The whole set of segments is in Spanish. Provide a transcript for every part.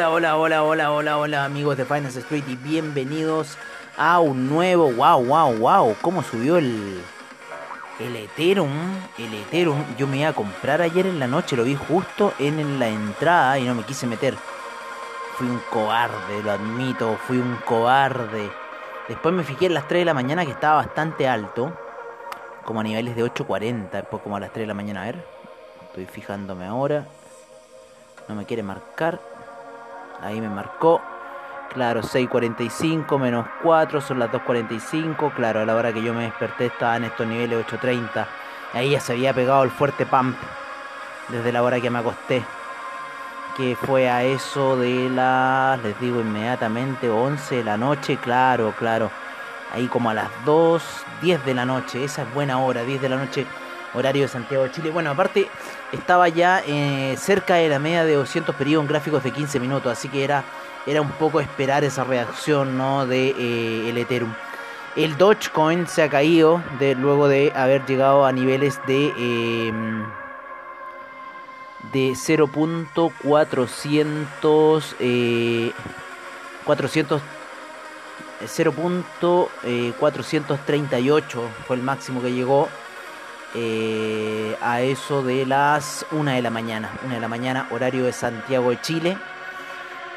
Hola, hola, hola, hola, hola, hola, amigos de Finance Street y bienvenidos a un nuevo, wow, wow, wow, cómo subió el, el Ethereum, el Ethereum, yo me iba a comprar ayer en la noche, lo vi justo en la entrada y no me quise meter. Fui un cobarde, lo admito, fui un cobarde. Después me fijé en las 3 de la mañana que estaba bastante alto, como a niveles de 8.40, después como a las 3 de la mañana, a ver, estoy fijándome ahora. No me quiere marcar. Ahí me marcó. Claro, 6.45 menos 4 son las 2.45. Claro, a la hora que yo me desperté estaba en estos niveles 8.30. Ahí ya se había pegado el fuerte pump. Desde la hora que me acosté. Que fue a eso de las, les digo inmediatamente, 11 de la noche. Claro, claro. Ahí como a las 2, 10 de la noche. Esa es buena hora, 10 de la noche horario de Santiago de Chile. Bueno, aparte estaba ya eh, cerca de la media de 200 periodos en gráficos de 15 minutos, así que era, era un poco esperar esa reacción ¿no? de eh, el Ethereum. El Dogecoin se ha caído de, luego de haber llegado a niveles de em, de 0.400 eh, 400 0.438 fue el máximo que llegó eh, a eso de las 1 de la mañana. 1 de la mañana, horario de Santiago de Chile,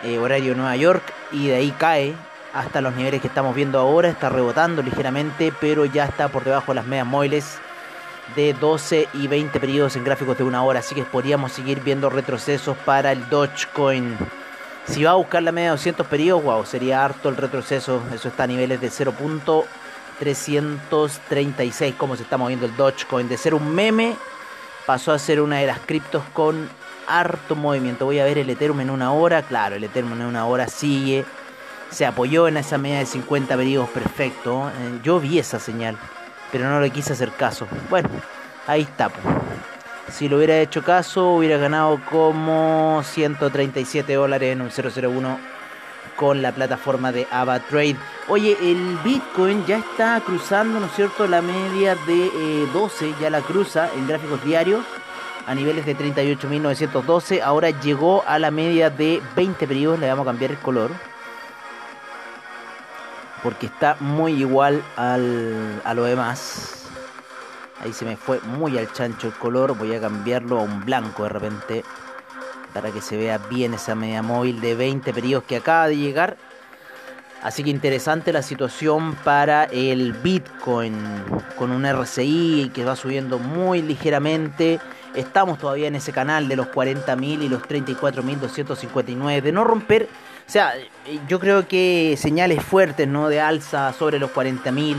eh, horario de Nueva York, y de ahí cae hasta los niveles que estamos viendo ahora. Está rebotando ligeramente, pero ya está por debajo de las medias móviles de 12 y 20 periodos en gráficos de una hora. Así que podríamos seguir viendo retrocesos para el Dogecoin. Si va a buscar la media de 200 periodos, wow, sería harto el retroceso. Eso está a niveles de 0. 336, como se está moviendo el Dogecoin. De ser un meme, pasó a ser una de las criptos con harto movimiento. Voy a ver el Ethereum en una hora. Claro, el Ethereum en una hora sigue. Se apoyó en esa media de 50 periodos perfecto. Eh, yo vi esa señal, pero no le quise hacer caso. Bueno, ahí está. Si lo hubiera hecho caso, hubiera ganado como 137 dólares en un 001 con la plataforma de AvaTrade. Oye, el Bitcoin ya está cruzando, ¿no es cierto?, la media de 12, eh, ya la cruza en gráficos diarios a niveles de 38.912. Ahora llegó a la media de 20 periodos, le vamos a cambiar el color. Porque está muy igual al, a lo demás. Ahí se me fue muy al chancho el color. Voy a cambiarlo a un blanco de repente para que se vea bien esa media móvil de 20 periodos que acaba de llegar. Así que interesante la situación para el Bitcoin con un RSI que va subiendo muy ligeramente. Estamos todavía en ese canal de los 40.000 y los 34.259 de no romper. O sea, yo creo que señales fuertes ¿no? de alza sobre los 40.000.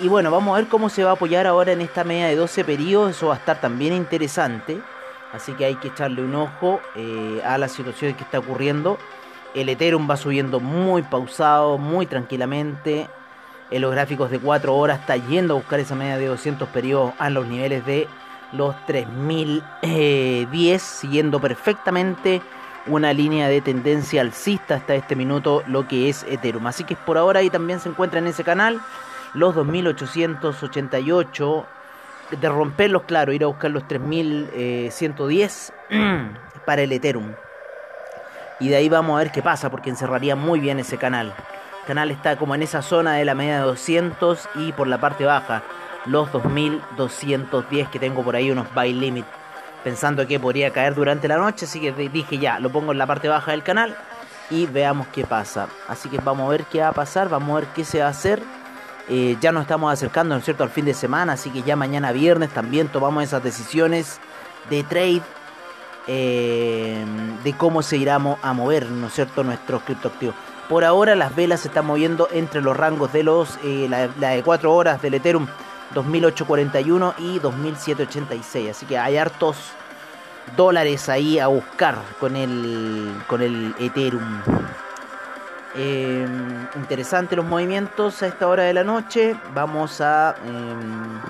Y bueno, vamos a ver cómo se va a apoyar ahora en esta media de 12 periodos. Eso va a estar también interesante. Así que hay que echarle un ojo eh, a la situación que está ocurriendo. El Ethereum va subiendo muy pausado, muy tranquilamente. En los gráficos de 4 horas está yendo a buscar esa media de 200 periodos a los niveles de los 3010, siguiendo perfectamente una línea de tendencia alcista hasta este minuto lo que es Ethereum. Así que por ahora ahí también se encuentra en ese canal los 2888 de romperlos, claro, ir a buscar los 3110 para el Ethereum. Y de ahí vamos a ver qué pasa, porque encerraría muy bien ese canal. El canal está como en esa zona de la media de 200 y por la parte baja los 2210 que tengo por ahí unos buy limit. Pensando que podría caer durante la noche, así que dije ya, lo pongo en la parte baja del canal y veamos qué pasa. Así que vamos a ver qué va a pasar, vamos a ver qué se va a hacer. Eh, ya nos estamos acercando, ¿no es cierto?, al fin de semana, así que ya mañana viernes también tomamos esas decisiones de trade, eh, de cómo se a mover, ¿no es cierto?, nuestros criptoactivos. Por ahora las velas se están moviendo entre los rangos de los, eh, la, de 4 horas del Ethereum 2841 y 2786, así que hay hartos dólares ahí a buscar con el, con el Ethereum. Eh, interesante los movimientos a esta hora de la noche. Vamos a em,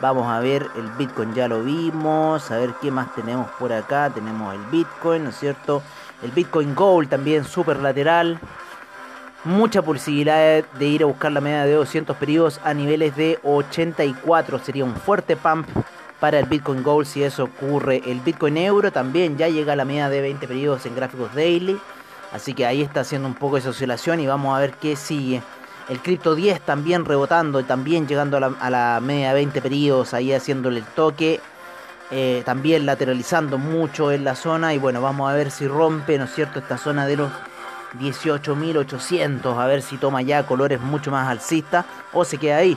vamos a ver el Bitcoin ya lo vimos. A ver qué más tenemos por acá. Tenemos el Bitcoin, ¿no es cierto? El Bitcoin Gold también super lateral. Mucha posibilidad de ir a buscar la media de 200 periodos a niveles de 84. Sería un fuerte pump para el Bitcoin Gold si eso ocurre. El Bitcoin Euro también ya llega a la media de 20 periodos en gráficos daily. Así que ahí está haciendo un poco esa oscilación y vamos a ver qué sigue. El Crypto 10 también rebotando y también llegando a la, media de 20 periodos, ahí haciéndole el toque. Eh, también lateralizando mucho en la zona y bueno, vamos a ver si rompe, ¿no es cierto?, esta zona de los 18.800, a ver si toma ya colores mucho más alcistas o se queda ahí.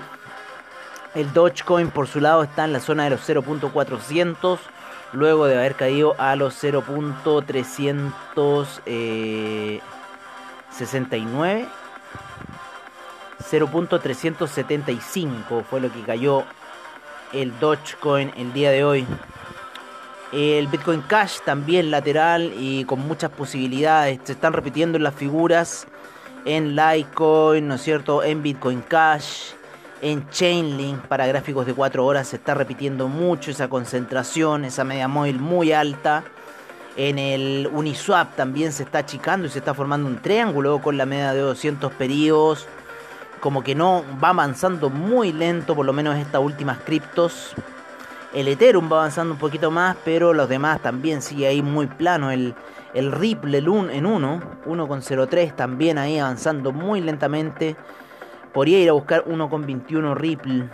El Dogecoin por su lado está en la zona de los 0.400 luego de haber caído a los 0.369. 0.375 fue lo que cayó el Dogecoin el día de hoy. El Bitcoin Cash también lateral y con muchas posibilidades. Se están repitiendo las figuras en Litecoin, ¿no es cierto? En Bitcoin Cash en Chainlink para gráficos de 4 horas se está repitiendo mucho esa concentración, esa media móvil muy alta. En el Uniswap también se está achicando y se está formando un triángulo con la media de 200 periodos. Como que no va avanzando muy lento, por lo menos estas últimas criptos. El Ethereum va avanzando un poquito más, pero los demás también sigue ahí muy plano. El, el Ripple el un, en 1, 1,03 también ahí avanzando muy lentamente. Podría ir a buscar 1,21 Ripple.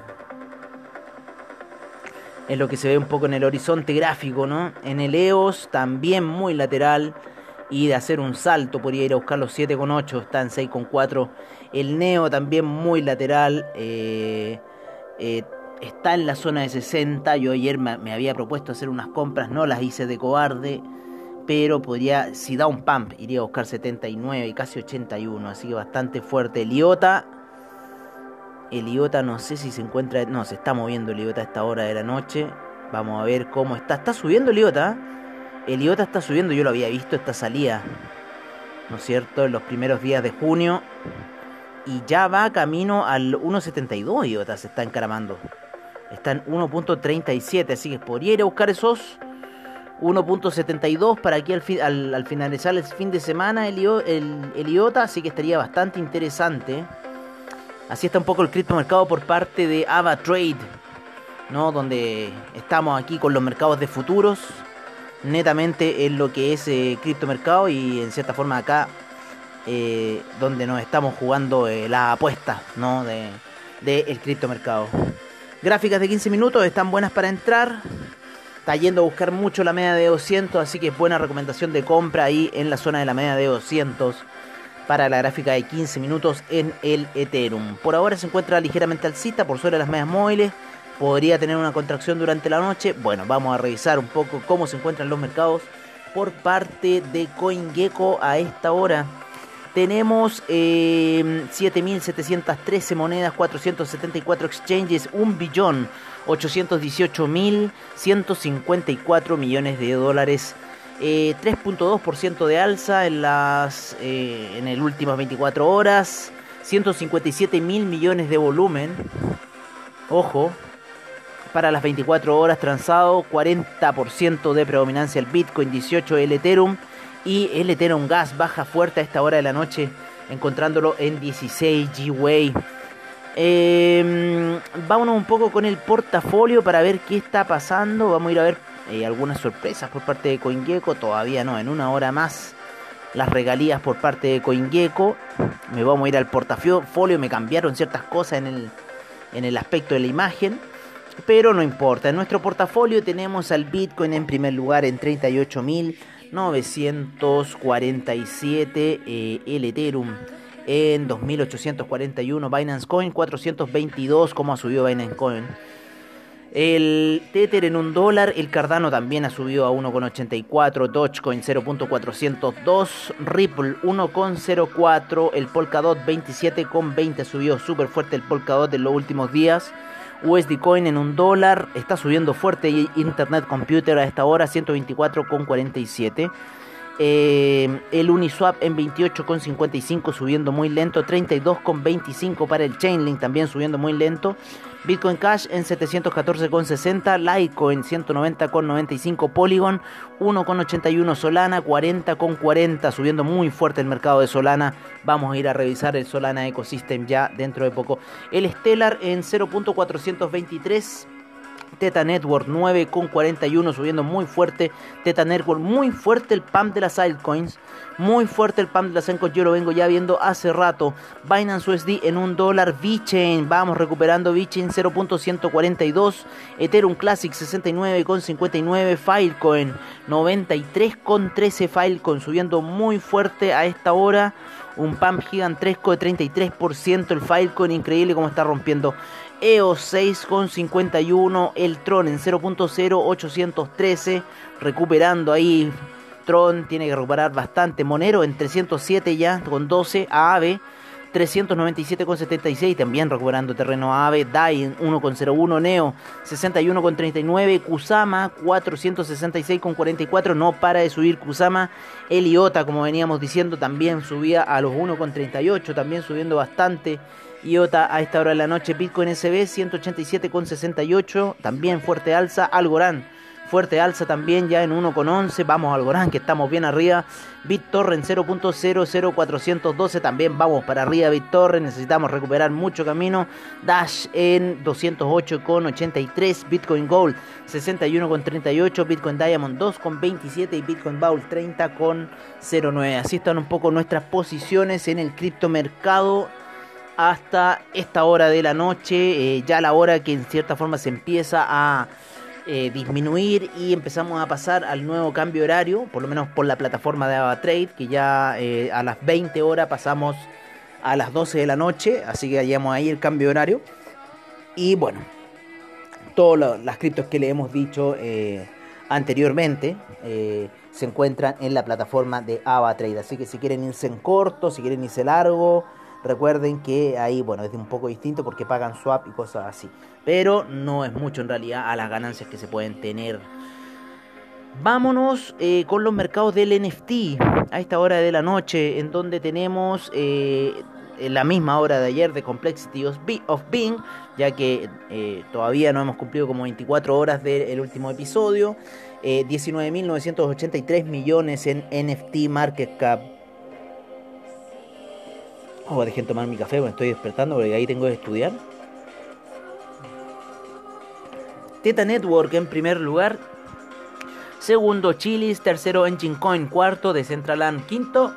Es lo que se ve un poco en el horizonte gráfico, ¿no? En el EOS también muy lateral. Y de hacer un salto podría ir a buscar los 7,8. Está en 6,4. El Neo también muy lateral. Eh, eh, está en la zona de 60. Yo ayer me, había propuesto hacer unas compras. No las hice de cobarde pero podría, si da un pump, iría a buscar 79 y casi 81, así que bastante fuerte. El IOTA el IOTA no sé si se encuentra... No, se está moviendo el IOTA a esta hora de la noche. Vamos a ver cómo está. Está subiendo el IOTA. El IOTA está subiendo, yo lo había visto esta salida. ¿No es cierto? En los primeros días de junio. Y ya va camino al 1.72 IOTA se está encaramando. Está en 1.37, así que podría ir a buscar esos 1.72 para aquí al, al, finalizar el fin de semana el, el IOTA, así que estaría bastante interesante. Así está un poco el criptomercado por parte de AvaTrade, ¿no? Donde estamos aquí con los mercados de futuros, netamente en lo que es eh, criptomercado y en cierta forma acá eh, donde nos estamos jugando eh, la apuesta, ¿no? De, el criptomercado. Gráficas de 15 minutos están buenas para entrar. Está yendo a buscar mucho la media de 200, así que es buena recomendación de compra ahí en la zona de la media de 200 para la gráfica de 15 minutos en el Ethereum. Por ahora se encuentra ligeramente alcista por sobre las medias móviles. Podría tener una contracción durante la noche. Bueno, vamos a revisar un poco cómo se encuentran los mercados por parte de CoinGecko a esta hora. Tenemos 7.713 eh, monedas, 474 exchanges, 1 billón 818.154 millones de dólares 3.2% eh, de alza en las eh, en el últimas 24 horas, 157 mil millones de volumen. Ojo, para las 24 horas transado, 40% de predominancia el Bitcoin, 18 el Ethereum y el Ethereum Gas baja fuerte a esta hora de la noche, encontrándolo en 16 G-Way. Em, vámonos un poco con el portafolio para ver qué está pasando. Vamos a ir a ver eh, algunas sorpresas por parte de CoinGecko, todavía no, en una hora más las regalías por parte de CoinGecko. Me vamos a ir al portafolio, me cambiaron ciertas cosas en el, en el aspecto de la imagen. Pero no importa, en nuestro portafolio tenemos al Bitcoin en primer lugar en 38.947, eh, el Ethereum en 2.841, Binance Coin 422, como ha subido Binance Coin. El Tether en un dólar, el Cardano también ha subido a 1,84, Dogecoin 0.402, Ripple 1,04, el Polkadot 27,20 subió súper fuerte el Polkadot en los últimos días. USD Coin en un dólar, está subiendo fuerte Internet Computer a esta hora 124,47. Eh, el Uniswap en 28,55 subiendo muy lento. 32,25 para el Chainlink también subiendo muy lento. Bitcoin Cash en 714,60, Litecoin 190,95, Polygon 1,81, Solana 40,40, subiendo muy fuerte el mercado de Solana. Vamos a ir a revisar el Solana Ecosystem ya dentro de poco. El Stellar en 0.423. Teta Network 9,41 subiendo muy fuerte. Teta Network muy fuerte el pump de las altcoins. Muy fuerte el pump de las altcoins. Yo lo vengo ya viendo hace rato. Binance USD en un dólar. VeChain. Vamos recuperando VeChain 0.142. Ethereum Classic 69,59. Filecoin 93,13. Filecoin subiendo muy fuerte a esta hora. Un pump gigantesco de 33%. El Filecoin increíble como está rompiendo. EOS 6,51. El Tron en 0.0813. Recuperando ahí. Tron tiene que recuperar bastante. Monero en 307 ya con 12. AAVE 397,76 también recuperando terreno AVE, DAI 1,01, NEO 61,39, Kusama 466,44, no para de subir Kusama, Eliota como veníamos diciendo también subía a los 1,38, también subiendo bastante. IOTA a esta hora de la noche, Bitcoin SB 187,68, también fuerte alza, Algorand Fuerte alza también ya en 1,11. Vamos al Gorán que estamos bien arriba. BitTorrent 0.00412 también vamos para arriba BitTorrent. Necesitamos recuperar mucho camino. Dash en 208,83. Bitcoin Gold 61,38. Bitcoin Diamond 2,27 y Bitcoin Bowl 30,09. Así están un poco nuestras posiciones en el criptomercado hasta esta hora de la noche, eh, ya la hora que en cierta forma se empieza a eh, disminuir y empezamos a pasar al nuevo cambio horario, por lo menos por la plataforma de AvaTrade, que ya eh, a las 20 horas pasamos a las 12 de la noche, así que hallamos ahí el cambio horario. Y bueno, todas las criptos que le hemos dicho eh, anteriormente se encuentran en la plataforma de AvaTrade, así que si quieren irse en corto, si quieren irse largo, Recuerden que ahí, bueno, es un poco distinto porque pagan swap y cosas así. Pero no es mucho en realidad a las ganancias que se pueden tener. Vámonos eh, con los mercados del NFT a esta hora de la noche, en donde tenemos eh, la misma hora de ayer de Complexity of Being, ya que eh, todavía no hemos cumplido como 24 horas del último episodio. 19.983 millones en NFT Market Cap. Oh, dejen tomar mi café, me estoy despertando porque ahí tengo que estudiar. Teta Network en primer lugar. Segundo Chilis, tercero Engine Coin, cuarto Decentraland, quinto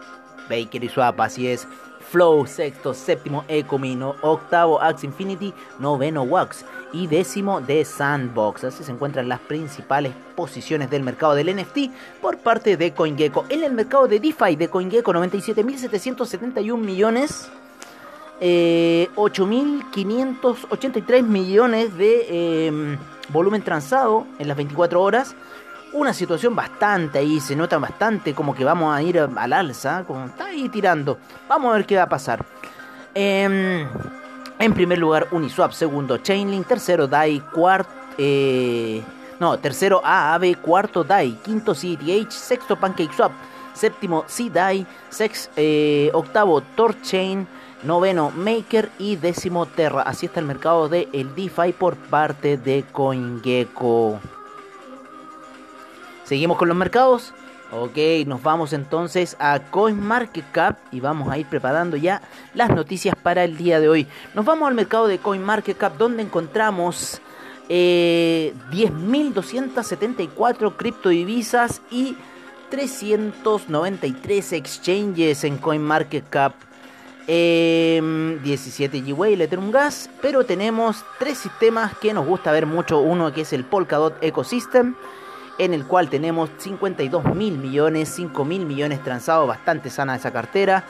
Baker y Swap, así es. Flow, sexto, séptimo Ecomino, octavo Axe Infinity, noveno Wax y décimo de Sandbox. Así se encuentran las principales posiciones del mercado del NFT por parte de CoinGecko. En el mercado de DeFi de CoinGecko 97.771 millones. 8.583 eh, millones de em, volumen transado en las 24 horas. Una situación bastante ahí, se nota bastante como que vamos a ir al alza, como está ahí tirando. Vamos a ver qué va a pasar. Em, en primer lugar, Uniswap. Segundo, Chainlink. Tercero, DAI. Cuarto. Eh, no, tercero, AAB. Cuarto, DAI. Quinto, CETH. Sexto, PancakeSwap. Séptimo, CDAI. Sex, eh, octavo, Torchain. Noveno, Maker. Y décimo, Terra. Así está el mercado de el DeFi por parte de CoinGecko. Seguimos con los mercados. Ok, nos vamos entonces a CoinMarketCap y vamos a ir preparando ya las noticias para el día de hoy. Nos vamos al mercado de CoinMarketCap donde encontramos eh, 10.274 criptodivisas y 393 exchanges en CoinMarketCap. 17 G-Way, Ethereum Gas, pero tenemos tres sistemas que nos gusta ver mucho. Uno que es el Polkadot Ecosystem en el cual tenemos 52 mil millones, 5 mil millones transados, bastante sana esa cartera.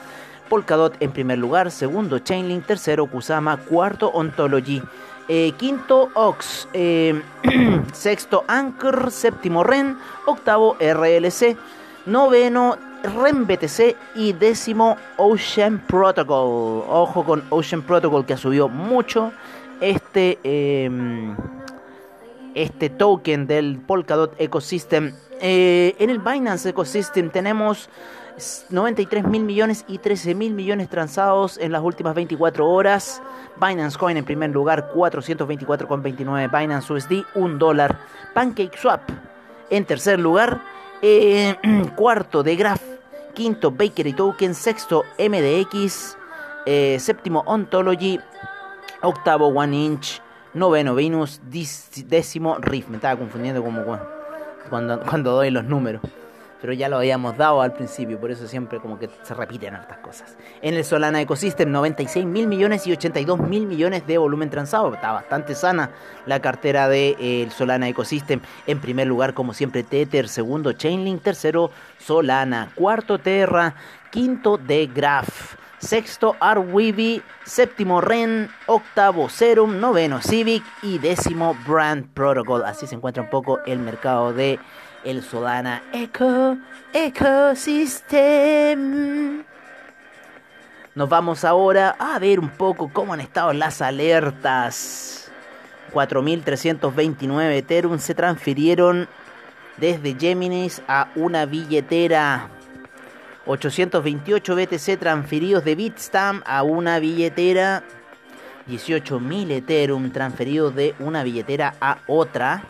Polkadot en primer lugar, segundo Chainlink, tercero Kusama, cuarto Ontology, eh, quinto Ox, eh, sexto Anchor, séptimo REN, octavo RLC, noveno REN BTC y décimo Ocean Protocol. Ojo con Ocean Protocol que ha subido mucho este... Em, este token del Polkadot Ecosystem. Eh, en el Binance Ecosystem tenemos 93 mil millones y 13 mil millones transados en las últimas 24 horas. Binance Coin en primer lugar, 424,29. Binance USD, 1 dólar. PancakeSwap en tercer lugar. Eh, cuarto, de Graph. Quinto, Bakery Token. Sexto, MDX. Eh, séptimo, Ontology. Octavo, One Inch. Noveno Venus, décimo Riff. Me estaba confundiendo como cuando, cuando doy los números pero ya lo habíamos dado al principio, por eso siempre como que se repiten estas cosas. En el Solana Ecosystem, 96 mil millones y 82 mil millones de volumen transado. Está bastante sana la cartera del de, eh, Solana Ecosystem. En primer lugar, como siempre, Tether. Segundo, Chainlink. Tercero, Solana. Cuarto, Terra. Quinto, The Graph. Sexto, Arweavy. Séptimo, Ren. Octavo, Serum. Noveno, Civic. Y décimo, Brand Protocol. Así se encuentra un poco el mercado de el Solana Eco Ecosystem. Nos vamos ahora a ver un poco cómo han estado las alertas. 4.329 Ethereum se transfirieron desde Geminis a una billetera. 828 BTC transferidos de Bitstamp a una billetera. 18.000 Ethereum transferidos de una billetera a otra.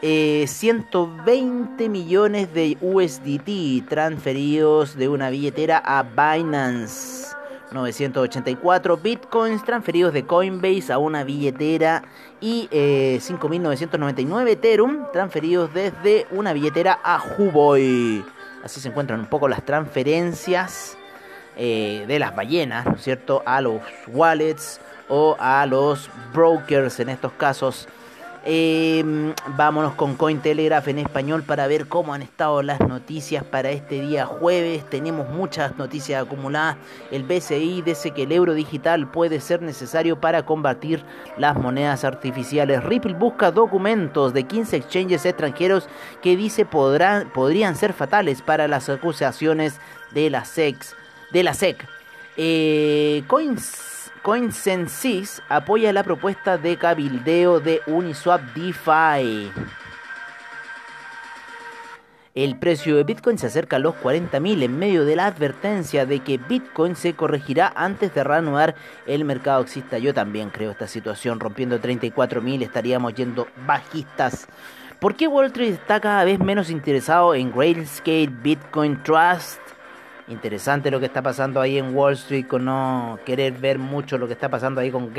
120 eh, millones de USDT transferidos de una billetera a Binance. 984 bitcoins transferidos de Coinbase a una billetera y 5.999 eh, Ethereum transferidos desde una billetera a Huboy. Así se encuentran un poco las transferencias eh, de las ballenas, ¿no es cierto?, a los wallets o a los brokers en estos casos Em, vámonos con Cointelegraph en español para ver cómo han estado las noticias para este día jueves. Tenemos muchas noticias acumuladas. El BCI dice que el euro digital puede ser necesario para combatir las monedas artificiales. Ripple busca documentos de 15 exchanges extranjeros que dice podrán, podrían ser fatales para las acusaciones de la SEC. De SEC. Eh, Coins CoinSensis apoya la propuesta de cabildeo de Uniswap DeFi. El precio de Bitcoin se acerca a los 40.000 en medio de la advertencia de que Bitcoin se corregirá antes de reanudar el mercado exista. Yo también creo esta situación, rompiendo 34.000 estaríamos yendo bajistas. ¿Por qué Wall Street está cada vez menos interesado en Grayscale Bitcoin Trust? Interesante lo que está pasando ahí en Wall Street, con no querer ver mucho lo que está pasando ahí con,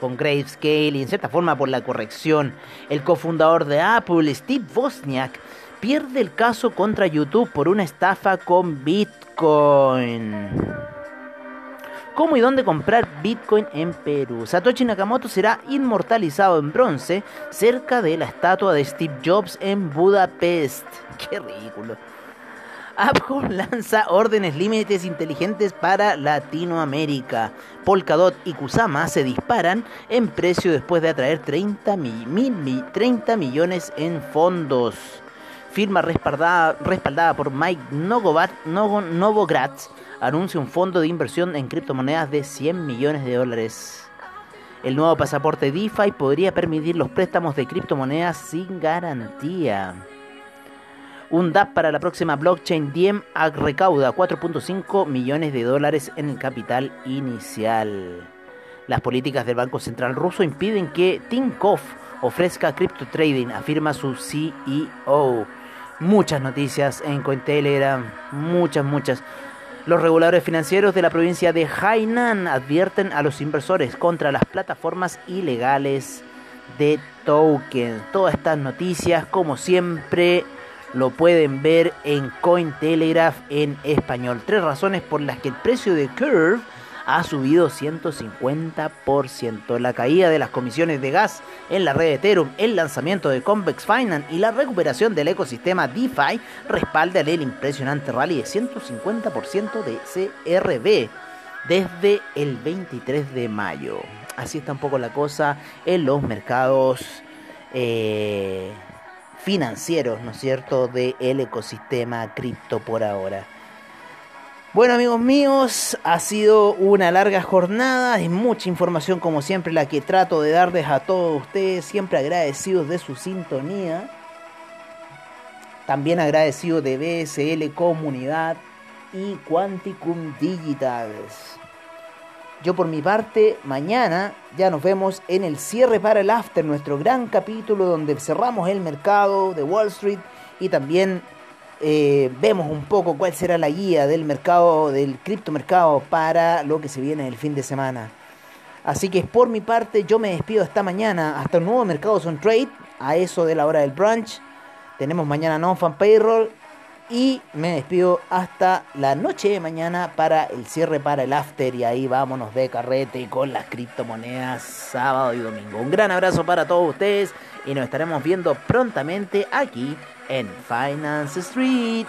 con Grayscale y en cierta forma por la corrección. El cofundador de Apple, Steve Wozniak, pierde el caso contra YouTube por una estafa con Bitcoin. ¿Cómo y dónde comprar Bitcoin en Perú? Satoshi Nakamoto será inmortalizado en bronce cerca de la estatua de Steve Jobs en Budapest. Qué ridículo. Apple lanza órdenes límites inteligentes para Latinoamérica. Polkadot y Kusama se disparan en precio después de atraer 30, 30 millones en fondos. Firma respaldada, respaldada por Mike Novogratz anuncia un fondo de inversión en criptomonedas de 100 millones de dólares. El nuevo pasaporte DeFi podría permitir los préstamos de criptomonedas sin garantía. Un DAP para la próxima blockchain Diem recauda 4.5 millones de dólares en el capital inicial. Las políticas del Banco Central ruso impiden que Tinkoff ofrezca crypto trading, afirma su CEO. Muchas noticias en Cointelegram, muchas, muchas. Los reguladores financieros de la provincia de Hainan advierten a los inversores contra las plataformas ilegales de tokens. Todas estas noticias, como siempre, lo pueden ver en Cointelegraph en español. Tres razones por las que el precio de Curve ha subido 150%. La caída de las comisiones de gas en la red de Ethereum, el lanzamiento de Convex Finance y la recuperación del ecosistema DeFi respaldan el impresionante rally de 150% de CRB desde el 23 de mayo. Así está un poco la cosa en los mercados. Eh, financieros, ¿no es cierto?, del ecosistema cripto por ahora. Bueno amigos míos, ha sido una larga jornada, es mucha información como siempre la que trato de darles a todos ustedes, siempre agradecidos de su sintonía, también agradecido de BSL Comunidad y Quanticum Digitals. Yo por mi parte, mañana ya nos vemos en el cierre para el after, nuestro gran capítulo donde cerramos el mercado de Wall Street y también eh, vemos un poco cuál será la guía del mercado, del criptomercado para lo que se viene el fin de semana. Así que por mi parte yo me despido esta mañana hasta un nuevo Mercados on Trade a eso de la hora del brunch. Tenemos mañana non-fan payroll y me despido hasta la noche de mañana para el cierre para el after y ahí vámonos de carrete con las criptomonedas sábado y domingo. Un gran abrazo para todos ustedes y nos estaremos viendo prontamente aquí en Finance Street.